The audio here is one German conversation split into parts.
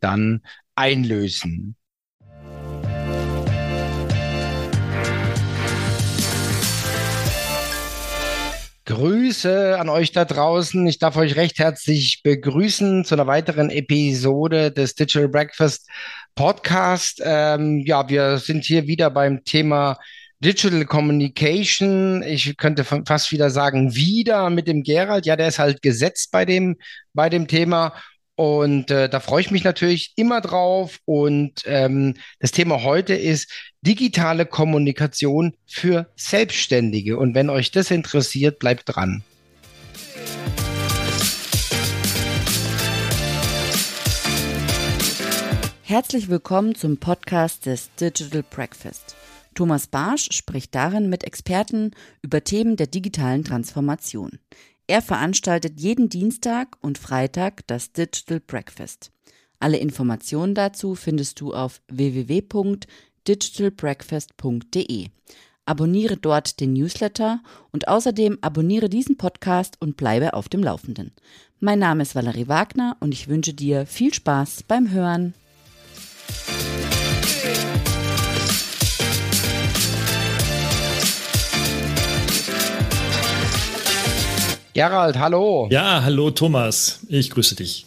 dann einlösen. Grüße an euch da draußen. Ich darf euch recht herzlich begrüßen zu einer weiteren Episode des Digital Breakfast Podcast. Ähm, ja, wir sind hier wieder beim Thema Digital Communication. Ich könnte fast wieder sagen, wieder mit dem Gerald. Ja, der ist halt gesetzt bei dem, bei dem Thema. Und äh, da freue ich mich natürlich immer drauf. Und ähm, das Thema heute ist digitale Kommunikation für Selbstständige. Und wenn euch das interessiert, bleibt dran. Herzlich willkommen zum Podcast des Digital Breakfast. Thomas Barsch spricht darin mit Experten über Themen der digitalen Transformation. Er veranstaltet jeden Dienstag und Freitag das Digital Breakfast. Alle Informationen dazu findest du auf www.digitalbreakfast.de. Abonniere dort den Newsletter und außerdem abonniere diesen Podcast und bleibe auf dem Laufenden. Mein Name ist Valerie Wagner und ich wünsche dir viel Spaß beim Hören. Gerald, hallo. Ja, hallo Thomas. Ich grüße dich.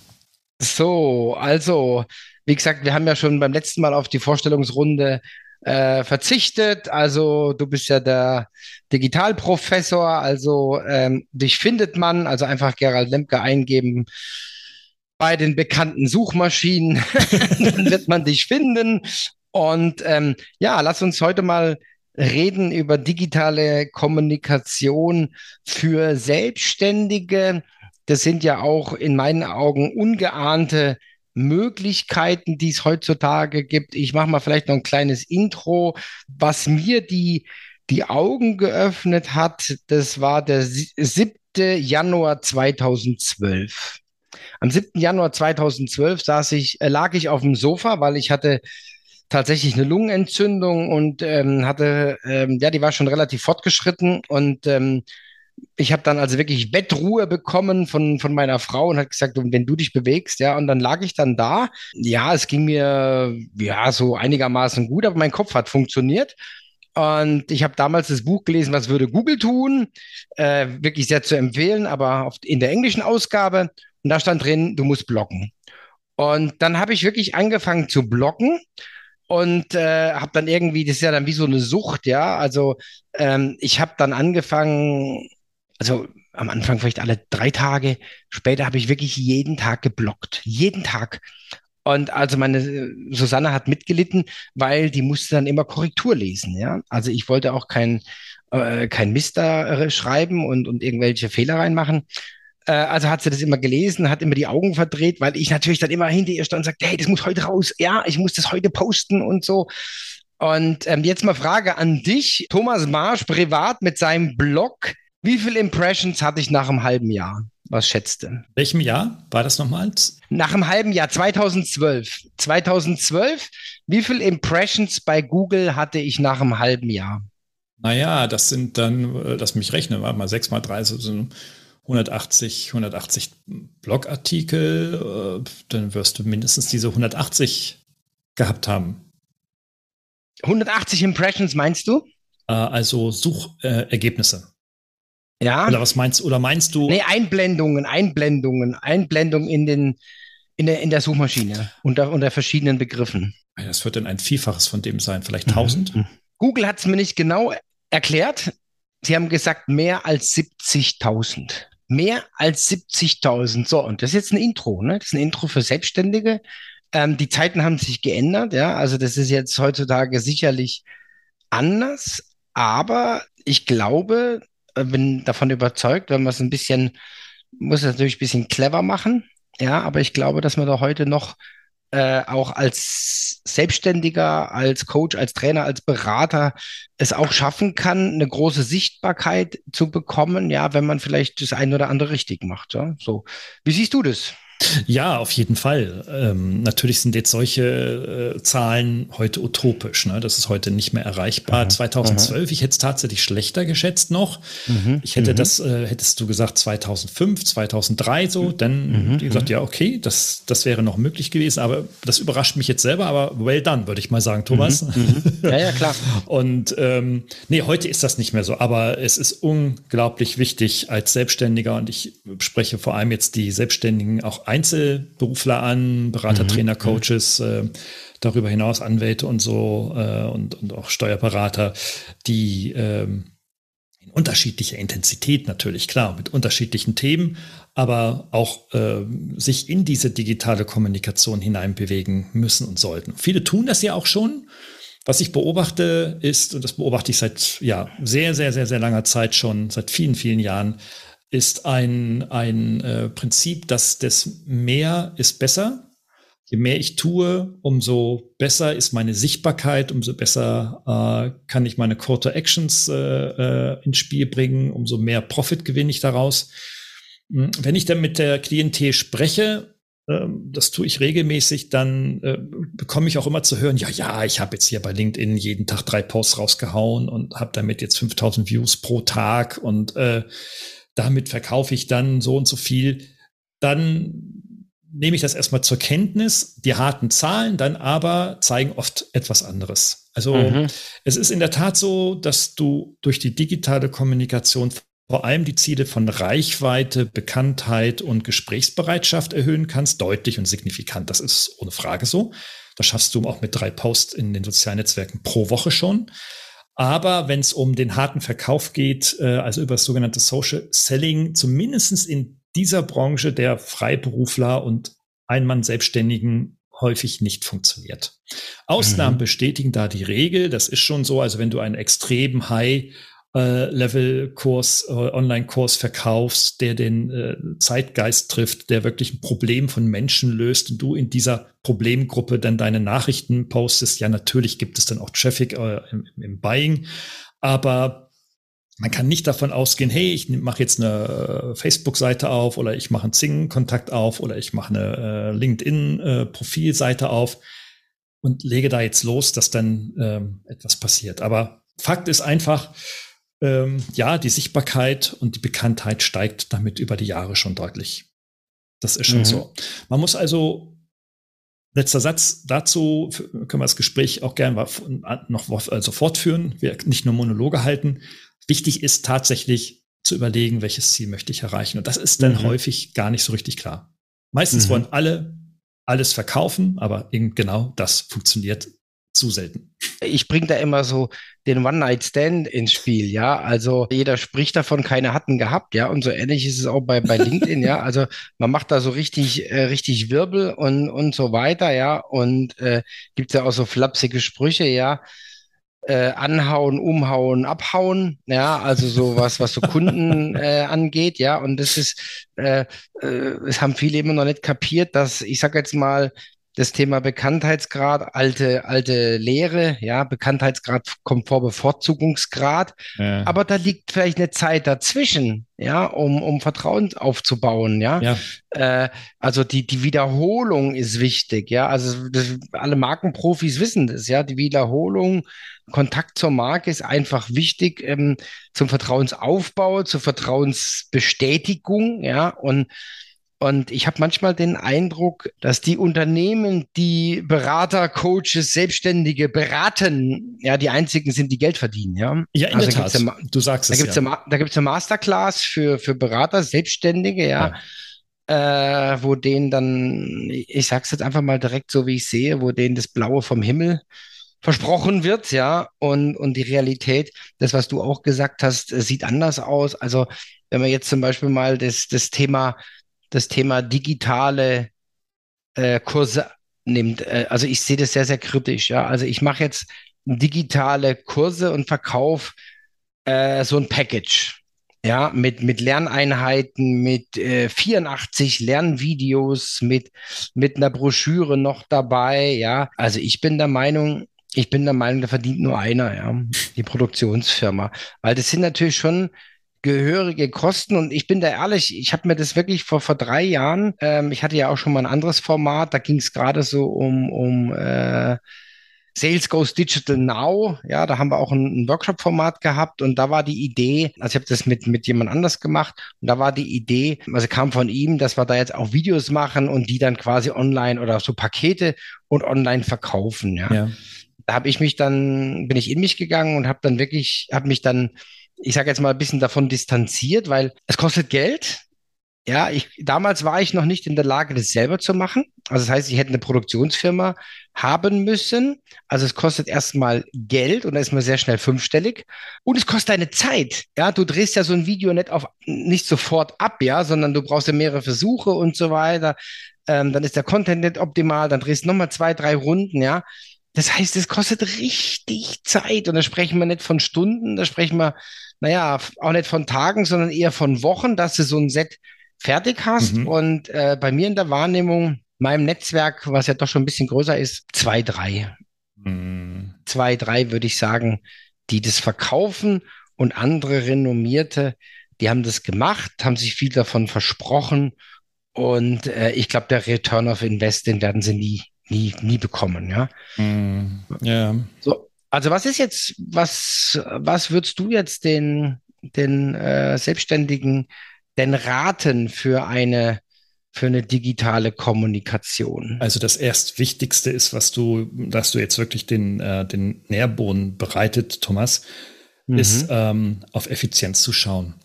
So, also, wie gesagt, wir haben ja schon beim letzten Mal auf die Vorstellungsrunde äh, verzichtet. Also, du bist ja der Digitalprofessor, also ähm, dich findet man, also einfach Gerald Lemke eingeben bei den bekannten Suchmaschinen, dann wird man dich finden. Und ähm, ja, lass uns heute mal reden über digitale Kommunikation für Selbstständige. Das sind ja auch in meinen Augen ungeahnte Möglichkeiten, die es heutzutage gibt. Ich mache mal vielleicht noch ein kleines Intro. Was mir die, die Augen geöffnet hat, das war der 7. Januar 2012. Am 7. Januar 2012 saß ich, äh, lag ich auf dem Sofa, weil ich hatte tatsächlich eine Lungenentzündung und ähm, hatte, ähm, ja, die war schon relativ fortgeschritten und ähm, ich habe dann also wirklich Bettruhe bekommen von, von meiner Frau und hat gesagt, wenn du dich bewegst, ja, und dann lag ich dann da. Ja, es ging mir ja so einigermaßen gut, aber mein Kopf hat funktioniert. Und ich habe damals das Buch gelesen, was würde Google tun? Äh, wirklich sehr zu empfehlen, aber in der englischen Ausgabe. Und da stand drin, du musst blocken. Und dann habe ich wirklich angefangen zu blocken und äh, habe dann irgendwie, das ist ja dann wie so eine Sucht, ja. Also ähm, ich habe dann angefangen, also am Anfang vielleicht alle drei Tage, später habe ich wirklich jeden Tag geblockt, jeden Tag. Und also meine äh, Susanne hat mitgelitten, weil die musste dann immer Korrektur lesen, ja. Also ich wollte auch kein äh, kein Mist da äh, schreiben und und irgendwelche Fehler reinmachen. Äh, also hat sie das immer gelesen, hat immer die Augen verdreht, weil ich natürlich dann immer hinter ihr stand und sagte, hey, das muss heute raus, ja, ich muss das heute posten und so. Und ähm, jetzt mal Frage an dich, Thomas Marsch, privat mit seinem Blog. Wie viele Impressions hatte ich nach einem halben Jahr? Was schätzt du? Welchem Jahr war das nochmals? Nach einem halben Jahr, 2012. 2012, wie viele Impressions bei Google hatte ich nach einem halben Jahr? Naja, das sind dann, äh, lass mich rechnen, warte mal, 6 mal 3 sind 180, 180 Blogartikel, äh, dann wirst du mindestens diese 180 gehabt haben. 180 Impressions meinst du? Äh, also Suchergebnisse. ja. Oder was meinst oder meinst du? Nee, Einblendungen, Einblendungen, Einblendungen in den in der, in der Suchmaschine unter, unter verschiedenen Begriffen. Das wird dann ein Vielfaches von dem sein, vielleicht 1000. Mhm. Google hat es mir nicht genau erklärt. Sie haben gesagt, mehr als 70.000 mehr als 70.000. So, und das ist jetzt ein Intro, ne? Das ist ein Intro für Selbstständige. Ähm, die Zeiten haben sich geändert, ja. Also das ist jetzt heutzutage sicherlich anders. aber ich glaube, äh, bin davon überzeugt, wenn man es ein bisschen, muss es natürlich ein bisschen clever machen. Ja, aber ich glaube, dass man da heute noch äh, auch als Selbstständiger, als Coach, als Trainer, als Berater es auch schaffen kann, eine große Sichtbarkeit zu bekommen, ja, wenn man vielleicht das eine oder andere richtig macht. Ja? So, wie siehst du das? Ja, auf jeden Fall. Ähm, natürlich sind jetzt solche äh, Zahlen heute utopisch. Ne? Das ist heute nicht mehr erreichbar. Mhm. 2012, ich hätte es tatsächlich schlechter geschätzt noch. Mhm. Ich hätte mhm. das, äh, hättest du gesagt 2005, 2003 so, mhm. dann mhm. gesagt, ja, okay, das, das wäre noch möglich gewesen. Aber das überrascht mich jetzt selber. Aber well done, würde ich mal sagen, Thomas. Mhm. Ja, ja, klar. Und ähm, nee, heute ist das nicht mehr so. Aber es ist unglaublich wichtig als Selbstständiger und ich spreche vor allem jetzt die Selbstständigen auch Einzelberufler an, Berater, mhm. Trainer, mhm. Coaches, äh, darüber hinaus Anwälte und so äh, und, und auch Steuerberater, die ähm, in unterschiedlicher Intensität natürlich, klar, mit unterschiedlichen Themen, aber auch äh, sich in diese digitale Kommunikation hineinbewegen müssen und sollten. Viele tun das ja auch schon. Was ich beobachte ist, und das beobachte ich seit ja, sehr, sehr, sehr, sehr langer Zeit schon, seit vielen, vielen Jahren, ist ein, ein äh, Prinzip, dass das mehr ist besser. Je mehr ich tue, umso besser ist meine Sichtbarkeit, umso besser äh, kann ich meine Call to Actions äh, äh, ins Spiel bringen, umso mehr Profit gewinne ich daraus. Hm, wenn ich dann mit der Klientel spreche, ähm, das tue ich regelmäßig, dann äh, bekomme ich auch immer zu hören, ja, ja, ich habe jetzt hier bei LinkedIn jeden Tag drei Posts rausgehauen und habe damit jetzt 5000 Views pro Tag und äh, damit verkaufe ich dann so und so viel, dann nehme ich das erstmal zur Kenntnis. Die harten Zahlen dann aber zeigen oft etwas anderes. Also mhm. es ist in der Tat so, dass du durch die digitale Kommunikation vor allem die Ziele von Reichweite, Bekanntheit und Gesprächsbereitschaft erhöhen kannst, deutlich und signifikant. Das ist ohne Frage so. Das schaffst du auch mit drei Posts in den sozialen Netzwerken pro Woche schon. Aber wenn es um den harten Verkauf geht, äh, also über das sogenannte Social Selling, zumindestens in dieser Branche der Freiberufler und Einmann-Selbstständigen häufig nicht funktioniert. Ausnahmen mhm. bestätigen da die Regel. Das ist schon so. Also wenn du einen extrem high äh, Level-Kurs, äh, Online-Kurs verkaufst, der den äh, Zeitgeist trifft, der wirklich ein Problem von Menschen löst und du in dieser Problemgruppe dann deine Nachrichten postest, ja, natürlich gibt es dann auch Traffic im, im Buying, aber man kann nicht davon ausgehen, hey, ich mache jetzt eine Facebook-Seite auf oder ich mache einen Zing-Kontakt auf oder ich mache eine äh, LinkedIn-Profilseite auf und lege da jetzt los, dass dann ähm, etwas passiert. Aber Fakt ist einfach, ähm, ja, die Sichtbarkeit und die Bekanntheit steigt damit über die Jahre schon deutlich. Das ist schon mhm. so. Man muss also, letzter Satz dazu, können wir das Gespräch auch gerne noch also fortführen, wir nicht nur Monologe halten. Wichtig ist tatsächlich zu überlegen, welches Ziel möchte ich erreichen. Und das ist dann mhm. häufig gar nicht so richtig klar. Meistens mhm. wollen alle alles verkaufen, aber eben genau das funktioniert zu selten. Ich bringe da immer so den One-Night-Stand ins Spiel, ja. Also jeder spricht davon, keiner hat ihn gehabt, ja. Und so ähnlich ist es auch bei, bei LinkedIn, ja. Also man macht da so richtig, äh, richtig Wirbel und, und so weiter, ja. Und äh, gibt ja auch so flapsige Sprüche, ja. Äh, anhauen, umhauen, abhauen, ja, also sowas, was so Kunden äh, angeht, ja, und das ist, äh, äh, es haben viele immer noch nicht kapiert, dass ich sag jetzt mal, das Thema Bekanntheitsgrad, alte, alte Lehre, ja, Bekanntheitsgrad kommt vor Bevorzugungsgrad. Ja. Aber da liegt vielleicht eine Zeit dazwischen, ja, um, um Vertrauen aufzubauen, ja. ja. Äh, also die, die Wiederholung ist wichtig, ja. Also das, alle Markenprofis wissen das, ja. Die Wiederholung, Kontakt zur Marke ist einfach wichtig ähm, zum Vertrauensaufbau, zur Vertrauensbestätigung, ja. Und und ich habe manchmal den Eindruck, dass die Unternehmen, die Berater, Coaches, Selbstständige beraten, ja, die einzigen sind, die Geld verdienen. Ja, ja in also der Tat. Ja, du sagst da es. Gibt's ja. da gibt es eine Masterclass für, für Berater, Selbstständige, ja. ja. Äh, wo denen dann, ich sag's jetzt einfach mal direkt so, wie ich sehe, wo denen das Blaue vom Himmel versprochen wird, ja, und, und die Realität, das, was du auch gesagt hast, sieht anders aus. Also, wenn man jetzt zum Beispiel mal das, das Thema das Thema digitale äh, Kurse nimmt. Äh, also ich sehe das sehr, sehr kritisch. Ja? Also ich mache jetzt digitale Kurse und verkaufe äh, so ein Package. Ja, mit, mit Lerneinheiten, mit äh, 84 Lernvideos, mit, mit einer Broschüre noch dabei. Ja, also ich bin der Meinung, ich bin der Meinung, da verdient nur einer, ja, die Produktionsfirma. Weil das sind natürlich schon gehörige Kosten. Und ich bin da ehrlich, ich habe mir das wirklich vor, vor drei Jahren, ähm, ich hatte ja auch schon mal ein anderes Format, da ging es gerade so um, um äh, Sales Goes Digital Now. Ja, da haben wir auch ein, ein Workshop-Format gehabt und da war die Idee, also ich habe das mit, mit jemand anders gemacht und da war die Idee, also kam von ihm, dass wir da jetzt auch Videos machen und die dann quasi online oder so Pakete und online verkaufen. Ja. ja. Da habe ich mich dann, bin ich in mich gegangen und habe dann wirklich, habe mich dann ich sage jetzt mal ein bisschen davon distanziert, weil es kostet Geld. Ja, ich, damals war ich noch nicht in der Lage, das selber zu machen. Also das heißt, ich hätte eine Produktionsfirma haben müssen. Also es kostet erstmal Geld und da ist man sehr schnell fünfstellig. Und es kostet deine Zeit. Ja, du drehst ja so ein Video nicht auf, nicht sofort ab, ja, sondern du brauchst ja mehrere Versuche und so weiter. Ähm, dann ist der Content nicht optimal, dann drehst du nochmal zwei, drei Runden, ja. Das heißt, es kostet richtig Zeit und da sprechen wir nicht von Stunden, da sprechen wir, naja, auch nicht von Tagen, sondern eher von Wochen, dass du so ein Set fertig hast. Mhm. Und äh, bei mir in der Wahrnehmung, meinem Netzwerk, was ja doch schon ein bisschen größer ist, zwei, drei. Mhm. Zwei, drei würde ich sagen, die das verkaufen und andere renommierte, die haben das gemacht, haben sich viel davon versprochen. Und äh, ich glaube, der Return of Invest, den werden sie nie nie, nie bekommen, ja. Mm, ja. So, also was ist jetzt, was, was würdest du jetzt den, den äh, Selbstständigen denn raten für eine, für eine digitale Kommunikation? Also das erst Wichtigste ist, was du, dass du jetzt wirklich den, äh, den Nährboden bereitet, Thomas, mhm. ist ähm, auf Effizienz zu schauen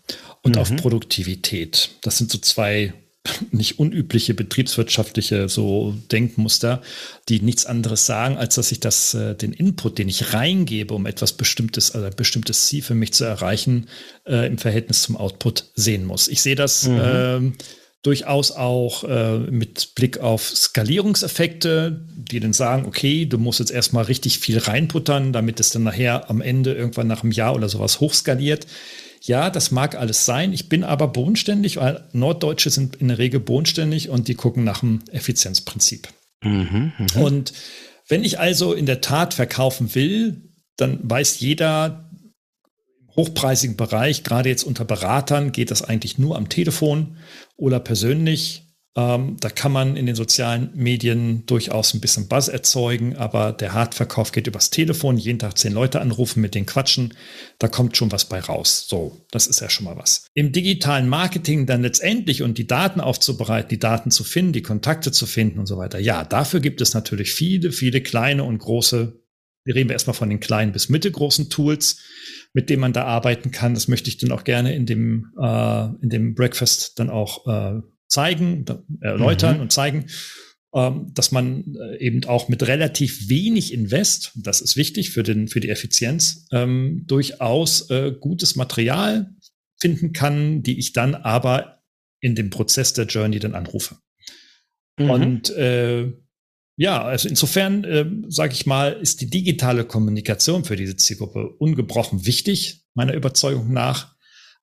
und mhm. auf Produktivität. Das sind so zwei nicht unübliche betriebswirtschaftliche so Denkmuster, die nichts anderes sagen, als dass ich das, äh, den Input, den ich reingebe, um etwas bestimmtes, also ein bestimmtes Ziel für mich zu erreichen, äh, im Verhältnis zum Output sehen muss. Ich sehe das mhm. äh, durchaus auch äh, mit Blick auf Skalierungseffekte, die dann sagen, okay, du musst jetzt erstmal richtig viel reinputtern, damit es dann nachher am Ende irgendwann nach einem Jahr oder sowas hochskaliert. Ja, das mag alles sein. Ich bin aber bodenständig, weil Norddeutsche sind in der Regel bodenständig und die gucken nach dem Effizienzprinzip. Mhm, mh. Und wenn ich also in der Tat verkaufen will, dann weiß jeder im hochpreisigen Bereich, gerade jetzt unter Beratern, geht das eigentlich nur am Telefon oder persönlich. Ähm, da kann man in den sozialen Medien durchaus ein bisschen Buzz erzeugen, aber der Hartverkauf geht übers Telefon, jeden Tag zehn Leute anrufen, mit denen quatschen, da kommt schon was bei raus. So, das ist ja schon mal was. Im digitalen Marketing dann letztendlich und die Daten aufzubereiten, die Daten zu finden, die Kontakte zu finden und so weiter. Ja, dafür gibt es natürlich viele, viele kleine und große, wir reden wir erstmal von den kleinen bis mittelgroßen Tools, mit denen man da arbeiten kann. Das möchte ich dann auch gerne in dem, äh, in dem Breakfast dann auch äh, zeigen, erläutern mhm. und zeigen, ähm, dass man äh, eben auch mit relativ wenig Invest, das ist wichtig für, den, für die Effizienz, ähm, durchaus äh, gutes Material finden kann, die ich dann aber in dem Prozess der Journey dann anrufe. Mhm. Und äh, ja, also insofern, äh, sage ich mal, ist die digitale Kommunikation für diese Zielgruppe ungebrochen wichtig, meiner Überzeugung nach.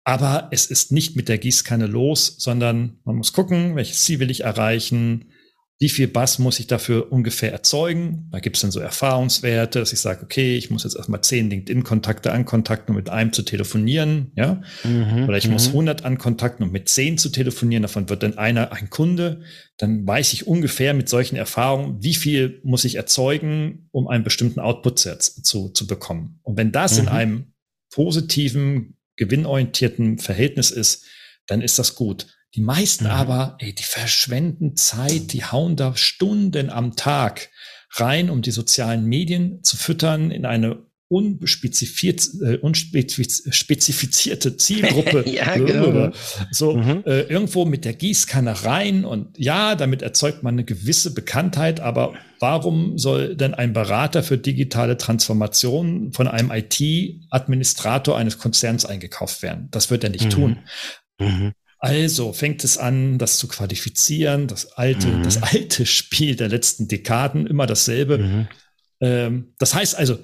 Aber es ist nicht mit der Gießkanne los, sondern man muss gucken, welches Ziel will ich erreichen, wie viel Bass muss ich dafür ungefähr erzeugen. Da gibt es dann so Erfahrungswerte, dass ich sage, okay, ich muss jetzt erstmal zehn LinkedIn-Kontakte ankontakten, um mit einem zu telefonieren, ja. Mhm, Oder ich muss 100 mhm. ankontakten, um mit zehn zu telefonieren. Davon wird dann einer ein Kunde. Dann weiß ich ungefähr mit solchen Erfahrungen, wie viel muss ich erzeugen, um einen bestimmten Output zu, zu bekommen. Und wenn das mhm. in einem positiven, gewinnorientierten Verhältnis ist, dann ist das gut. Die meisten mhm. aber, ey, die verschwenden Zeit, die hauen da Stunden am Tag rein, um die sozialen Medien zu füttern in eine unspezifiziert, äh, unspezifizierte Zielgruppe ja, genau. so mhm. äh, irgendwo mit der Gießkanne rein und ja, damit erzeugt man eine gewisse Bekanntheit, aber warum soll denn ein Berater für digitale Transformation von einem IT-Administrator eines Konzerns eingekauft werden? Das wird er nicht mhm. tun. Mhm. Also fängt es an, das zu qualifizieren, das alte, mhm. das alte Spiel der letzten Dekaden, immer dasselbe. Mhm. Ähm, das heißt also,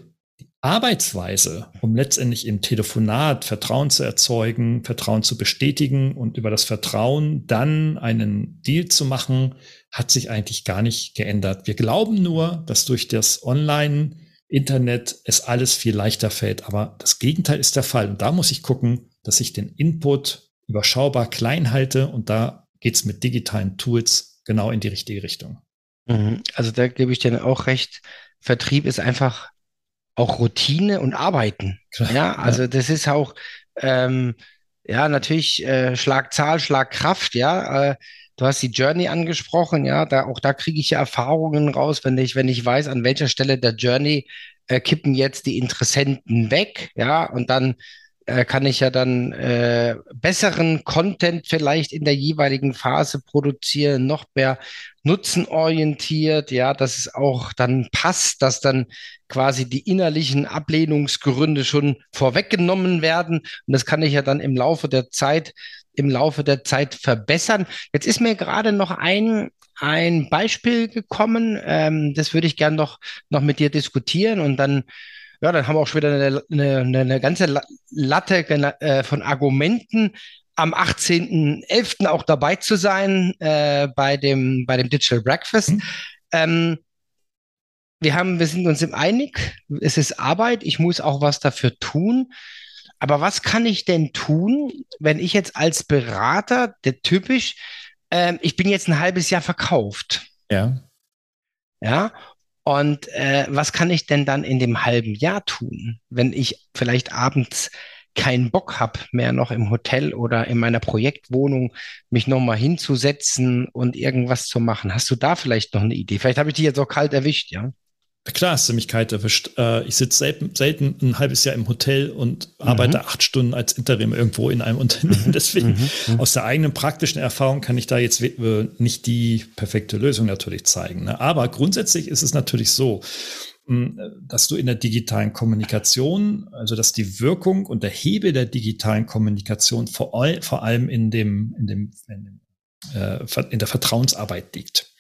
Arbeitsweise, um letztendlich im Telefonat Vertrauen zu erzeugen, Vertrauen zu bestätigen und über das Vertrauen dann einen Deal zu machen, hat sich eigentlich gar nicht geändert. Wir glauben nur, dass durch das Online-Internet es alles viel leichter fällt. Aber das Gegenteil ist der Fall. Und da muss ich gucken, dass ich den Input überschaubar klein halte. Und da geht's mit digitalen Tools genau in die richtige Richtung. Mhm. Also da gebe ich dir auch recht. Vertrieb ist einfach auch Routine und Arbeiten. Klar, ja, also ja. das ist auch, ähm, ja, natürlich äh, Schlagzahl, Schlagkraft, ja. Äh, du hast die Journey angesprochen, ja, da auch da kriege ich ja Erfahrungen raus, wenn ich, wenn ich weiß, an welcher Stelle der Journey äh, kippen jetzt die Interessenten weg, ja, und dann äh, kann ich ja dann äh, besseren Content vielleicht in der jeweiligen Phase produzieren, noch mehr nutzenorientiert, ja, dass es auch dann passt, dass dann quasi die innerlichen Ablehnungsgründe schon vorweggenommen werden. Und das kann ich ja dann im Laufe der Zeit, im Laufe der Zeit verbessern. Jetzt ist mir gerade noch ein, ein Beispiel gekommen. Ähm, das würde ich gern noch, noch mit dir diskutieren und dann ja, dann haben wir auch schon wieder eine, eine, eine ganze Latte äh, von Argumenten, am 18.11. auch dabei zu sein äh, bei, dem, bei dem Digital Breakfast. Mhm. Ähm, wir, haben, wir sind uns im einig, es ist Arbeit, ich muss auch was dafür tun. Aber was kann ich denn tun, wenn ich jetzt als Berater, der typisch, ähm, ich bin jetzt ein halbes Jahr verkauft. Ja. Ja, und äh, was kann ich denn dann in dem halben Jahr tun, wenn ich vielleicht abends keinen Bock habe, mehr noch im Hotel oder in meiner Projektwohnung mich nochmal hinzusetzen und irgendwas zu machen? Hast du da vielleicht noch eine Idee? Vielleicht habe ich die jetzt auch kalt erwischt, ja? Klar hast du mich kalt erwischt. Äh, ich sitze selten, selten, ein halbes Jahr im Hotel und mhm. arbeite acht Stunden als Interim irgendwo in einem Unternehmen. Mhm. Deswegen mhm. mhm. aus der eigenen praktischen Erfahrung kann ich da jetzt nicht die perfekte Lösung natürlich zeigen. Ne? Aber grundsätzlich ist es natürlich so, hm, dass du in der digitalen Kommunikation, also dass die Wirkung und der Hebel der digitalen Kommunikation vor, vor allem in dem, in dem, in, dem, äh, in der Vertrauensarbeit liegt.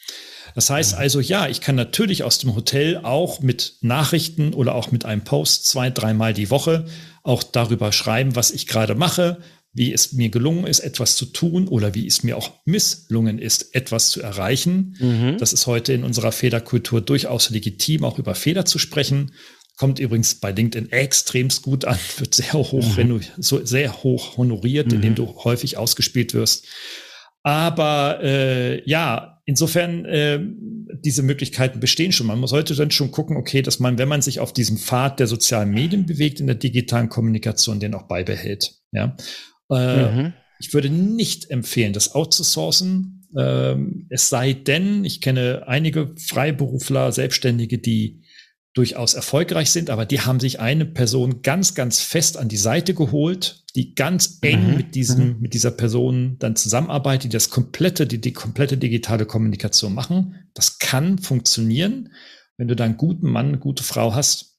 Das heißt also, ja, ich kann natürlich aus dem Hotel auch mit Nachrichten oder auch mit einem Post zwei, dreimal die Woche auch darüber schreiben, was ich gerade mache, wie es mir gelungen ist, etwas zu tun oder wie es mir auch misslungen ist, etwas zu erreichen. Mhm. Das ist heute in unserer Federkultur durchaus legitim, auch über Feder zu sprechen. Kommt übrigens bei LinkedIn extremst gut an, wird sehr hoch, mhm. so sehr hoch honoriert, mhm. indem du häufig ausgespielt wirst. Aber äh, ja, insofern äh, diese Möglichkeiten bestehen schon. Man muss heute dann schon gucken, okay, dass man, wenn man sich auf diesem Pfad der sozialen Medien bewegt, in der digitalen Kommunikation, den auch beibehält. Ja, äh, mhm. ich würde nicht empfehlen, das outzusourcen. Ähm, es sei denn, ich kenne einige Freiberufler, Selbstständige, die durchaus erfolgreich sind, aber die haben sich eine Person ganz, ganz fest an die Seite geholt, die ganz eng mhm. mit diesem, mhm. mit dieser Person dann zusammenarbeitet, die das komplette, die, die komplette digitale Kommunikation machen. Das kann funktionieren, wenn du da einen guten Mann, eine gute Frau hast.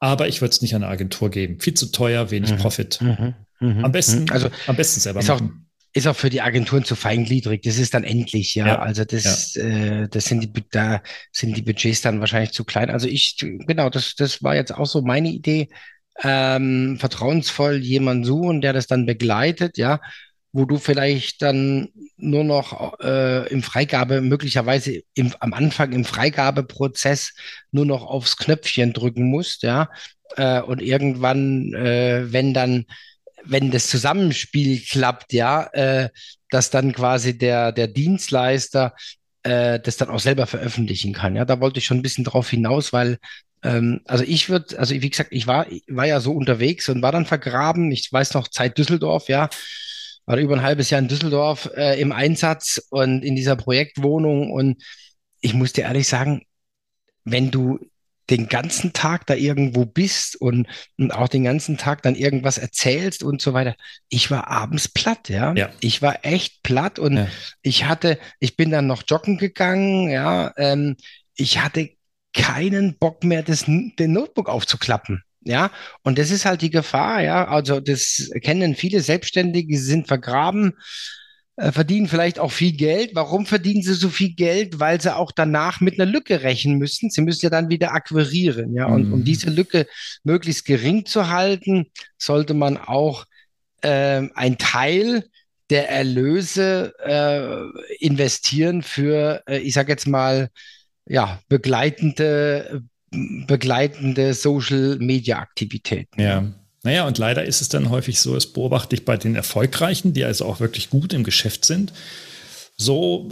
Aber ich würde es nicht an eine Agentur geben. Viel zu teuer, wenig mhm. Profit. Mhm. Mhm. Am besten, also, am besten selber machen ist auch für die Agenturen zu feingliedrig. Das ist dann endlich, ja. ja also das, ja. Äh, das sind die, da sind die Budgets dann wahrscheinlich zu klein. Also ich, genau, das, das war jetzt auch so meine Idee. Ähm, vertrauensvoll jemanden suchen, der das dann begleitet, ja, wo du vielleicht dann nur noch äh, im Freigabe, möglicherweise im, am Anfang im Freigabeprozess nur noch aufs Knöpfchen drücken musst, ja. Äh, und irgendwann, äh, wenn dann wenn das Zusammenspiel klappt, ja, äh, dass dann quasi der, der Dienstleister äh, das dann auch selber veröffentlichen kann. Ja, da wollte ich schon ein bisschen drauf hinaus, weil ähm, also ich würde, also wie gesagt, ich war, war ja so unterwegs und war dann vergraben. Ich weiß noch, Zeit Düsseldorf, ja, war über ein halbes Jahr in Düsseldorf äh, im Einsatz und in dieser Projektwohnung und ich muss dir ehrlich sagen, wenn du den ganzen Tag da irgendwo bist und, und auch den ganzen Tag dann irgendwas erzählst und so weiter. Ich war abends platt, ja. ja. Ich war echt platt und ja. ich hatte, ich bin dann noch joggen gegangen, ja. Ähm, ich hatte keinen Bock mehr, das, den Notebook aufzuklappen. Ja, und das ist halt die Gefahr, ja. Also, das kennen viele Selbstständige, sind vergraben verdienen vielleicht auch viel Geld. Warum verdienen sie so viel Geld? Weil sie auch danach mit einer Lücke rechnen müssen. Sie müssen ja dann wieder akquirieren, ja. Und um Mhm. diese Lücke möglichst gering zu halten, sollte man auch ähm, ein Teil der Erlöse äh, investieren für, äh, ich sage jetzt mal, ja, begleitende, begleitende Social Media Aktivitäten. Ja. Naja, und leider ist es dann häufig so, es beobachte ich bei den Erfolgreichen, die also auch wirklich gut im Geschäft sind. So,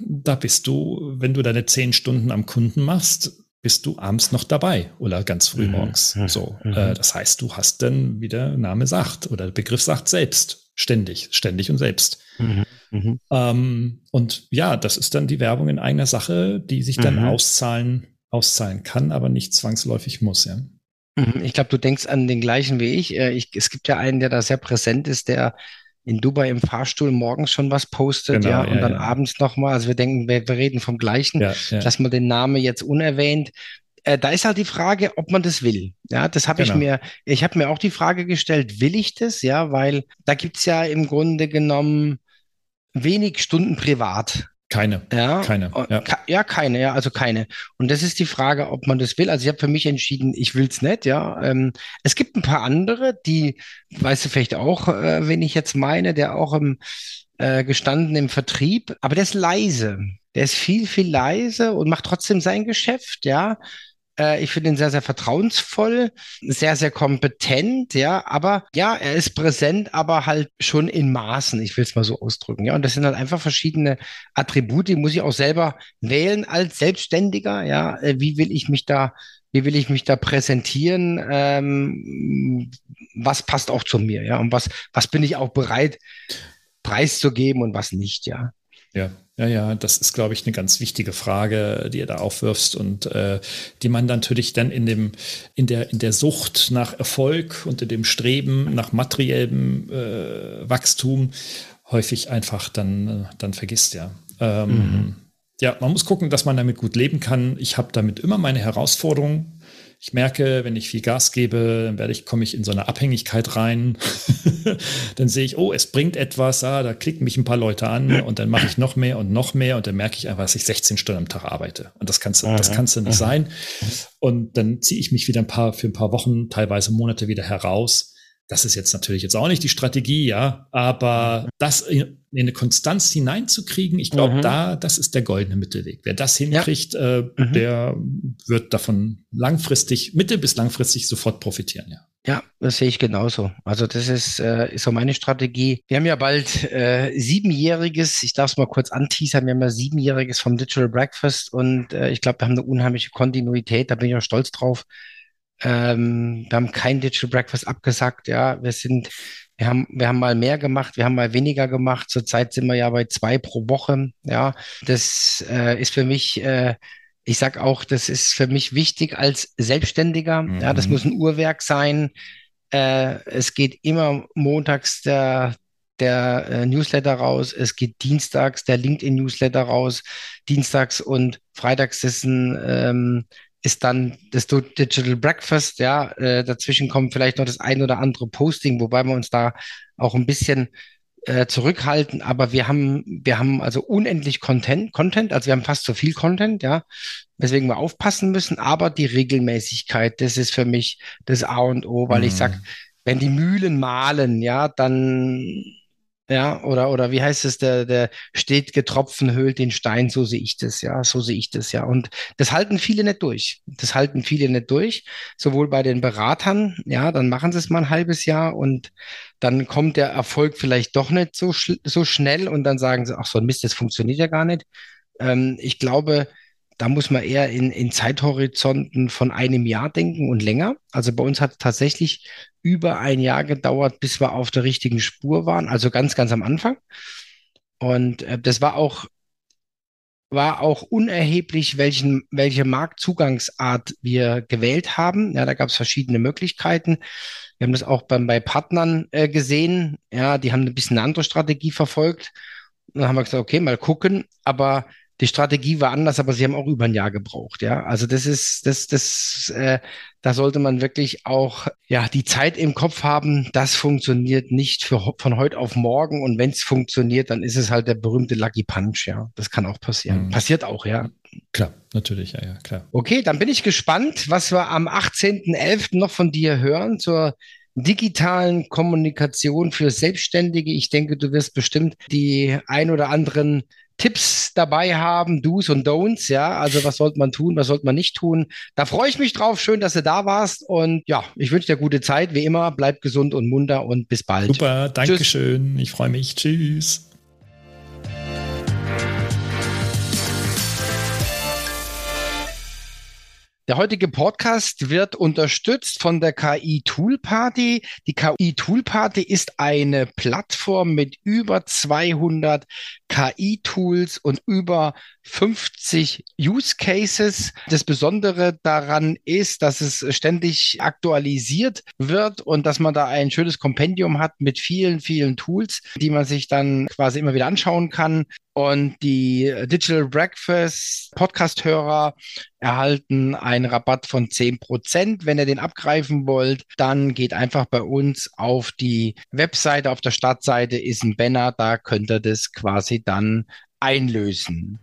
da bist du, wenn du deine zehn Stunden am Kunden machst, bist du abends noch dabei oder ganz früh Mhm. morgens. Mhm. So, äh, das heißt, du hast dann, wie der Name sagt oder der Begriff sagt, selbst, ständig, ständig und selbst. Mhm. Mhm. Ähm, und ja, das ist dann die Werbung in eigener Sache, die sich dann Mhm. auszahlen, auszahlen kann, aber nicht zwangsläufig muss, ja. Mhm. Ich glaube, du denkst an den gleichen wie ich. Äh, ich. Es gibt ja einen, der da sehr präsent ist, der in Dubai im Fahrstuhl morgens schon was postet, Genau, ja, und ja, dann ja. abends nochmal. Also wir denken, wir, wir reden vom gleichen. Ja, ja. Lass mal den Namen jetzt unerwähnt. Äh, da ist halt die Frage, ob man das will. Ja, das habe ich Genau. mir, ich habe mir auch die Frage gestellt, will ich das? Ja, weil da gibt's ja im Grunde genommen wenig Stunden privat. Keine. Ja, Keine, Und ja. ja, keine, ja, also keine. Und das ist die Frage, ob man das will. Also ich habe für mich entschieden, ich will's nicht, ja. Ähm, es gibt ein paar andere, die, weißt du vielleicht auch, äh, wen ich jetzt meine, der auch im äh, gestanden im Vertrieb, aber der ist leise. Der ist viel, viel leise und macht trotzdem sein Geschäft, ja. Äh, ich finde ihn sehr, sehr vertrauensvoll, sehr, sehr kompetent, ja, aber ja, er ist präsent, aber halt schon in Maßen, ich will es mal so ausdrücken, ja. Und das sind halt einfach verschiedene Attribute, die muss ich auch selber wählen als Selbstständiger, ja. Äh, Wie will ich mich da, wie will ich mich da präsentieren? Ähm, was passt auch zu mir, ja? Und was, was bin ich auch bereit, preiszugeben und was nicht, ja. Ja, ja, ja, das ist, glaube ich, eine ganz wichtige Frage, die ihr da aufwirfst und äh, die man natürlich dann in dem, in der, in der Sucht nach Erfolg und in dem Streben nach materiellem äh, Wachstum häufig einfach dann, äh, dann vergisst, ja. Ähm, Mhm. Ja, man muss gucken, dass man damit gut leben kann. Ich habe damit immer meine Herausforderungen. Ich merke, wenn ich viel Gas gebe, dann werde ich, komme ich in so eine Abhängigkeit rein. dann sehe ich, oh, es bringt etwas, ah, da klicken mich ein paar Leute an und dann mache ich noch mehr und noch mehr und dann merke ich einfach, dass ich 16 Stunden am Tag arbeite. Und das kannst du, das kannst du nicht sein. Und dann ziehe ich mich wieder ein paar, für ein paar Wochen, teilweise Monate wieder heraus. Das ist jetzt natürlich jetzt auch nicht die Strategie, ja, aber das in, in eine Konstanz hineinzukriegen, ich glaube, Mhm. da, das ist der goldene Mittelweg. Wer das hinkriegt, äh, Mhm. der wird davon langfristig, mittel- bis langfristig sofort profitieren, ja. Ja, das sehe ich genauso. Also das ist, äh, ist so meine Strategie. Wir haben ja bald äh, siebenjähriges, ich darf es mal kurz anteasern, wir haben ja siebenjähriges vom Digital Breakfast und äh, ich glaube, wir haben eine unheimliche Kontinuität, da bin ich auch stolz drauf. Ähm, wir haben kein Digital Breakfast abgesagt, ja. Wir sind, wir haben, wir haben mal mehr gemacht, wir haben mal weniger gemacht. Zurzeit sind wir ja bei zwei pro Woche, ja. Das äh, ist für mich, äh, ich sag auch, das ist für mich wichtig als Selbstständiger. Ja, das Mhm. muss ein Uhrwerk sein. Äh, es geht immer montags der, der äh, Newsletter raus. Es geht dienstags der LinkedIn-Newsletter raus. Dienstags und freitags ist, ein, ähm, ist dann das Digital Breakfast. Ja, äh, dazwischen kommt vielleicht noch das ein oder andere Posting, wobei wir uns da auch ein bisschen äh, zurückhalten. Aber wir haben, wir haben also unendlich Content, Content. Also wir haben fast so viel Content, ja, weswegen wir aufpassen müssen. Aber die Regelmäßigkeit, das ist für mich das A und O, weil ich Mhm. sag, wenn die Mühlen mahlen, ja, dann, ja, oder, oder wie heißt es, der, der stetige Tropfen höhlt den Stein, so sehe ich das, ja, so sehe ich das, ja. Und das halten viele nicht durch. Das halten viele nicht durch, sowohl bei den Beratern, ja, dann machen sie es mal ein halbes Jahr und dann kommt der Erfolg vielleicht doch nicht so, so schnell und dann sagen sie, ach so ein Mist, das funktioniert ja gar nicht. Ähm, ich glaube, da muss man eher in, in Zeithorizonten von einem Jahr denken und länger. Also bei uns hat es tatsächlich über ein Jahr gedauert, bis wir auf der richtigen Spur waren, also ganz, ganz am Anfang. Und äh, das war auch, war auch unerheblich, welchen, welche Marktzugangsart wir gewählt haben. Ja, da gab es verschiedene Möglichkeiten. Wir haben das auch beim, bei Partnern äh, gesehen. Ja, die haben ein bisschen eine andere Strategie verfolgt. Und dann haben wir gesagt, okay, mal gucken. Aber die Strategie war anders, aber sie haben auch über ein Jahr gebraucht, ja. Also das ist, das, das, äh, da sollte man wirklich auch ja die Zeit im Kopf haben. Das funktioniert nicht für, von heute auf morgen und wenn es funktioniert, dann ist es halt der berühmte Lucky Punch, ja. Das kann auch passieren. Mhm. Passiert auch, ja. Klar, natürlich, ja, ja, klar. Okay, dann bin ich gespannt, was wir am 18.11. noch von dir hören zur digitalen Kommunikation für Selbstständige. Ich denke, du wirst bestimmt die ein oder anderen Tipps dabei haben, Do's und Don'ts, ja, also was sollte man tun, was sollte man nicht tun. Da freue ich mich drauf, schön, dass du da warst und ja, ich wünsche dir gute Zeit, wie immer, bleib gesund und munter und bis bald. Super, danke schön, ich freue mich, tschüss. Der heutige Podcast wird unterstützt von der KI Tool Party. Die KI Tool Party ist eine Plattform mit über 200 KI-Tools und über 50 Use Cases. Das Besondere daran ist, dass es ständig aktualisiert wird und dass man da ein schönes Kompendium hat mit vielen, vielen Tools, die man sich dann quasi immer wieder anschauen kann. Und die Digital Breakfast Podcast-Hörer erhalten einen Rabatt von 10 Prozent. Wenn ihr den abgreifen wollt, dann geht einfach bei uns auf die Webseite. Auf der Startseite ist ein Banner, da könnt ihr das quasi dann einlösen.